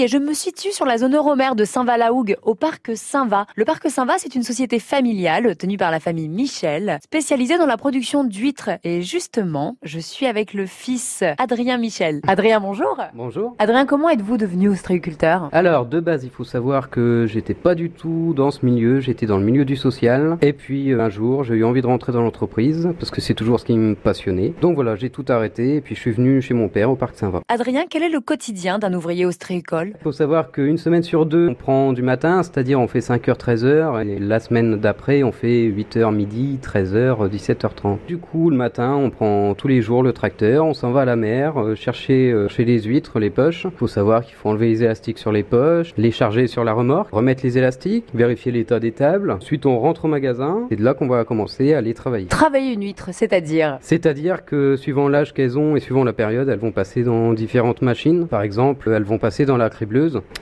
Et je me situe sur la zone euromère de Saint-Va-la-Hougue, au parc Saint-Va. Le parc Saint-Va, c'est une société familiale tenue par la famille Michel, spécialisée dans la production d'huîtres. Et justement, je suis avec le fils Adrien Michel. Adrien, bonjour. Bonjour. Adrien, comment êtes-vous devenu ostréiculteur? Alors, de base, il faut savoir que j'étais pas du tout dans ce milieu, j'étais dans le milieu du social. Et puis, euh, un jour, j'ai eu envie de rentrer dans l'entreprise, parce que c'est toujours ce qui me passionnait. Donc voilà, j'ai tout arrêté, et puis je suis venu chez mon père au parc Saint-Va. Adrien, quel est le quotidien d'un ouvrier ostréicole? Il faut savoir qu'une semaine sur deux, on prend du matin, c'est-à-dire on fait 5h, 13h, et la semaine d'après, on fait 8h midi, 13h, 17h30. Du coup, le matin, on prend tous les jours le tracteur, on s'en va à la mer, euh, chercher euh, chez les huîtres les poches. Il faut savoir qu'il faut enlever les élastiques sur les poches, les charger sur la remorque, remettre les élastiques, vérifier l'état des tables. Ensuite, on rentre au magasin, c'est de là qu'on va commencer à les travailler. Travailler une huître, c'est-à-dire C'est-à-dire que suivant l'âge qu'elles ont et suivant la période, elles vont passer dans différentes machines. Par exemple, elles vont passer dans la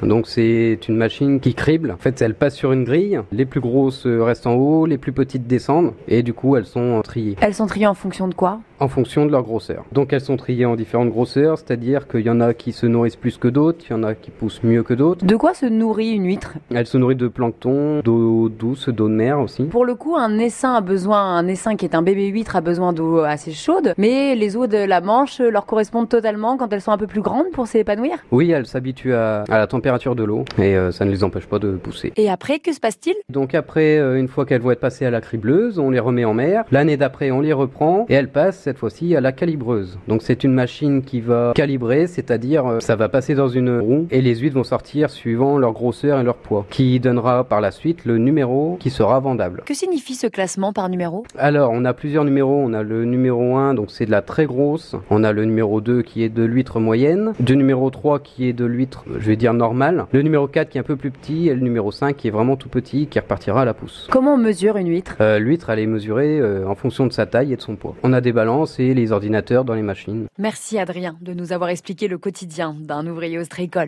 Donc c'est une machine qui crible. En fait, elle passe sur une grille. Les plus grosses restent en haut, les plus petites descendent et du coup, elles sont triées Elles sont triées en fonction de quoi? En fonction de leur grosseur. Donc elles sont triées en différentes grosseurs, c'est-à-dire qu'il y en a qui se nourrissent plus que d'autres, il y en a qui poussent mieux que d'autres. De quoi se nourrit une huître? Elle se nourrit de plancton, d'eau douce, d'eau de mer aussi. Pour le coup, un essaim a besoin, un essaim qui est un bébé huître a besoin d'eau assez chaude, mais les eaux de la Manche leur correspondent totalement quand elles sont un peu plus grandes pour s'épanouir? Oui, elles s'habituent à, à, la température de l'eau et euh, ça ne les empêche pas de pousser. Et après, que se passe-t-il? Donc après, euh, une fois qu'elles vont être passées à la cribleuse, on les remet en mer. L'année d'après, on les reprend et elles passent cette fois-ci à la calibreuse. Donc c'est une machine qui va calibrer, c'est-à-dire euh, ça va passer dans une roue et les huîtres vont sortir suivant leur grosseur et leur poids, qui donnera par la suite le numéro qui sera vendable. Que signifie ce classement par numéro? Alors on a plusieurs numéros, on a le numéro 1 donc c'est de la très grosse, on a le numéro 2 qui est de l'huître moyenne, le numéro 3 qui est de l'huître je vais dire normale, le numéro 4 qui est un peu plus petit et le numéro 5 qui est vraiment tout petit qui repartira à la pousse. Comment on mesure une huître? Euh, L'huître elle est mesurée euh, en fonction de sa taille et de son poids. On a des balances et les ordinateurs dans les machines. Merci Adrien de nous avoir expliqué le quotidien d'un ouvrier ostréicole.